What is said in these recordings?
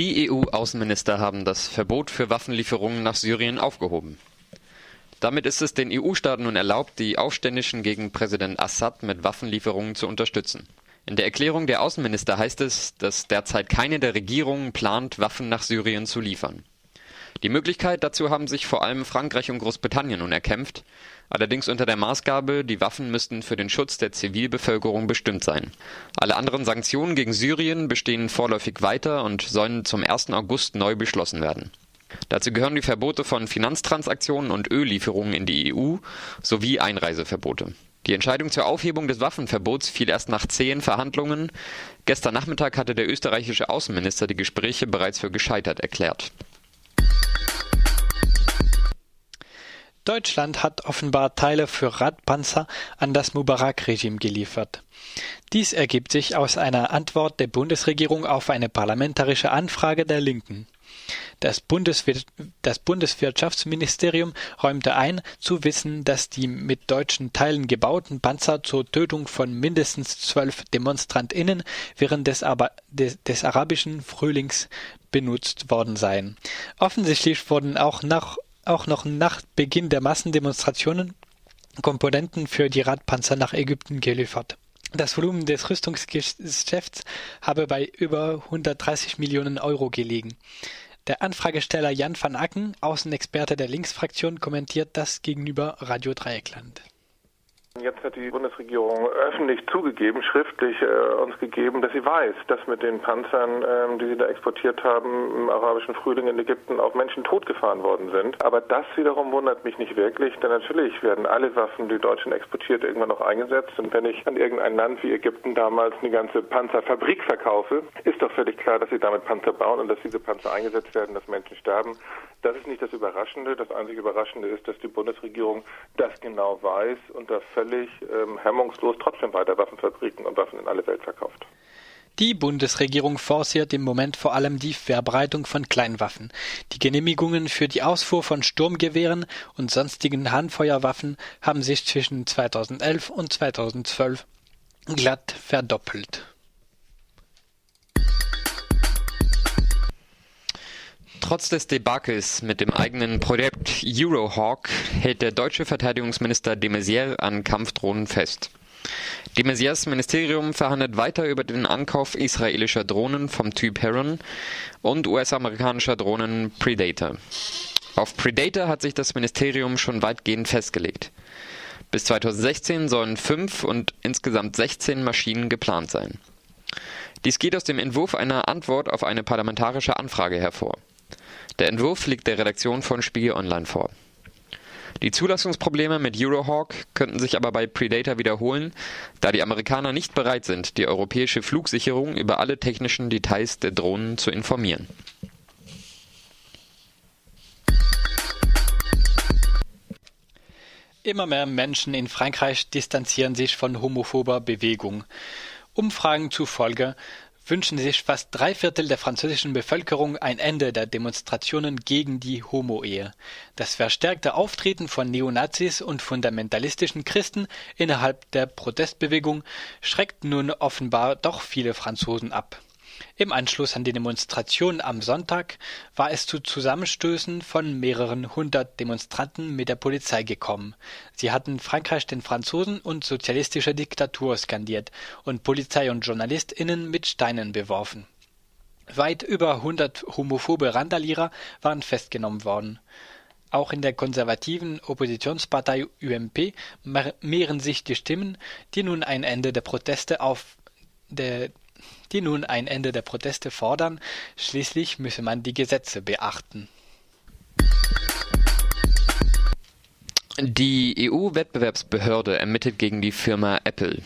Die EU-Außenminister haben das Verbot für Waffenlieferungen nach Syrien aufgehoben. Damit ist es den EU-Staaten nun erlaubt, die Aufständischen gegen Präsident Assad mit Waffenlieferungen zu unterstützen. In der Erklärung der Außenminister heißt es, dass derzeit keine der Regierungen plant, Waffen nach Syrien zu liefern. Die Möglichkeit dazu haben sich vor allem Frankreich und Großbritannien nun erkämpft, allerdings unter der Maßgabe, die Waffen müssten für den Schutz der Zivilbevölkerung bestimmt sein. Alle anderen Sanktionen gegen Syrien bestehen vorläufig weiter und sollen zum 1. August neu beschlossen werden. Dazu gehören die Verbote von Finanztransaktionen und Öllieferungen in die EU sowie Einreiseverbote. Die Entscheidung zur Aufhebung des Waffenverbots fiel erst nach zehn Verhandlungen. Gestern Nachmittag hatte der österreichische Außenminister die Gespräche bereits für gescheitert erklärt. Deutschland hat offenbar Teile für Radpanzer an das Mubarak-Regime geliefert. Dies ergibt sich aus einer Antwort der Bundesregierung auf eine parlamentarische Anfrage der Linken. Das, Bundeswir das Bundeswirtschaftsministerium räumte ein, zu wissen, dass die mit deutschen Teilen gebauten Panzer zur Tötung von mindestens zwölf DemonstrantInnen während des, des, des arabischen Frühlings benutzt worden seien. Offensichtlich wurden auch, nach, auch noch nach Beginn der Massendemonstrationen Komponenten für die Radpanzer nach Ägypten geliefert. Das Volumen des Rüstungsgeschäfts habe bei über 130 Millionen Euro gelegen. Der Anfragesteller Jan van Acken, Außenexperte der Linksfraktion, kommentiert das gegenüber Radio Dreieckland. Jetzt hat die Bundesregierung öffentlich zugegeben, schriftlich äh, uns gegeben, dass sie weiß, dass mit den Panzern, ähm, die sie da exportiert haben, im arabischen Frühling in Ägypten auch Menschen totgefahren worden sind. Aber das wiederum wundert mich nicht wirklich, denn natürlich werden alle Waffen, die Deutschland exportiert, irgendwann noch eingesetzt. Und wenn ich an irgendein Land wie Ägypten damals eine ganze Panzerfabrik verkaufe, ist doch völlig klar, dass sie damit Panzer bauen und dass diese Panzer eingesetzt werden, dass Menschen sterben. Das ist nicht das Überraschende. Das einzig Überraschende ist, dass die Bundesregierung das genau weiß und das völlig ähm, hemmungslos trotzdem weiter Waffenfabriken und Waffen in alle Welt verkauft. Die Bundesregierung forciert im Moment vor allem die Verbreitung von Kleinwaffen. Die Genehmigungen für die Ausfuhr von Sturmgewehren und sonstigen Handfeuerwaffen haben sich zwischen 2011 und 2012 glatt verdoppelt. Trotz des Debakels mit dem eigenen Projekt Eurohawk hält der deutsche Verteidigungsminister de Maizière an Kampfdrohnen fest. De Maizières Ministerium verhandelt weiter über den Ankauf israelischer Drohnen vom Typ Heron und US-amerikanischer Drohnen Predator. Auf Predator hat sich das Ministerium schon weitgehend festgelegt. Bis 2016 sollen fünf und insgesamt 16 Maschinen geplant sein. Dies geht aus dem Entwurf einer Antwort auf eine parlamentarische Anfrage hervor. Der Entwurf liegt der Redaktion von Spiegel Online vor. Die Zulassungsprobleme mit Eurohawk könnten sich aber bei Predator wiederholen, da die Amerikaner nicht bereit sind, die europäische Flugsicherung über alle technischen Details der Drohnen zu informieren. Immer mehr Menschen in Frankreich distanzieren sich von homophober Bewegung. Umfragen zufolge wünschen sich fast drei Viertel der französischen Bevölkerung ein Ende der Demonstrationen gegen die Homo-Ehe. Das verstärkte Auftreten von Neonazis und fundamentalistischen Christen innerhalb der Protestbewegung schreckt nun offenbar doch viele Franzosen ab im Anschluss an die Demonstration am Sonntag war es zu Zusammenstößen von mehreren hundert Demonstranten mit der Polizei gekommen. Sie hatten Frankreich den Franzosen und sozialistische Diktatur skandiert und Polizei und JournalistInnen mit Steinen beworfen. Weit über hundert homophobe Randalierer waren festgenommen worden. Auch in der konservativen Oppositionspartei UMP mehren sich die Stimmen, die nun ein Ende der Proteste auf der die nun ein Ende der Proteste fordern, schließlich müsse man die Gesetze beachten. Die EU-Wettbewerbsbehörde ermittelt gegen die Firma Apple.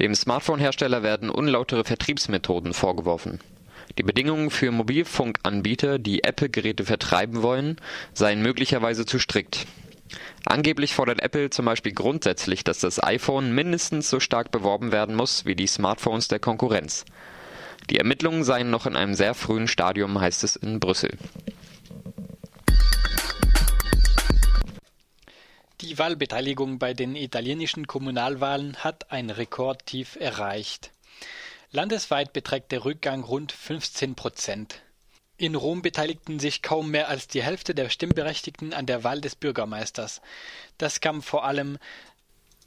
Dem Smartphone-Hersteller werden unlautere Vertriebsmethoden vorgeworfen. Die Bedingungen für Mobilfunkanbieter, die Apple-Geräte vertreiben wollen, seien möglicherweise zu strikt. Angeblich fordert Apple zum Beispiel grundsätzlich, dass das iPhone mindestens so stark beworben werden muss wie die Smartphones der Konkurrenz. Die Ermittlungen seien noch in einem sehr frühen Stadium, heißt es in Brüssel. Die Wahlbeteiligung bei den italienischen Kommunalwahlen hat ein Rekordtief erreicht. Landesweit beträgt der Rückgang rund 15 Prozent. In Rom beteiligten sich kaum mehr als die Hälfte der Stimmberechtigten an der Wahl des Bürgermeisters. Das kam vor allem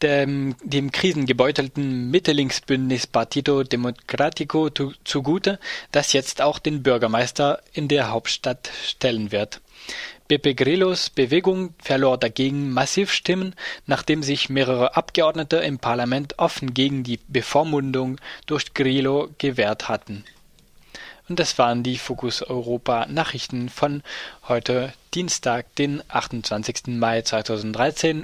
dem, dem krisengebeutelten Mitte-Links-Bündnis Partito Democratico zugute, das jetzt auch den Bürgermeister in der Hauptstadt stellen wird. Beppe Grillos Bewegung verlor dagegen massiv Stimmen, nachdem sich mehrere Abgeordnete im Parlament offen gegen die Bevormundung durch Grillo gewehrt hatten. Und das waren die Fokus Europa Nachrichten von heute Dienstag, den 28. Mai 2013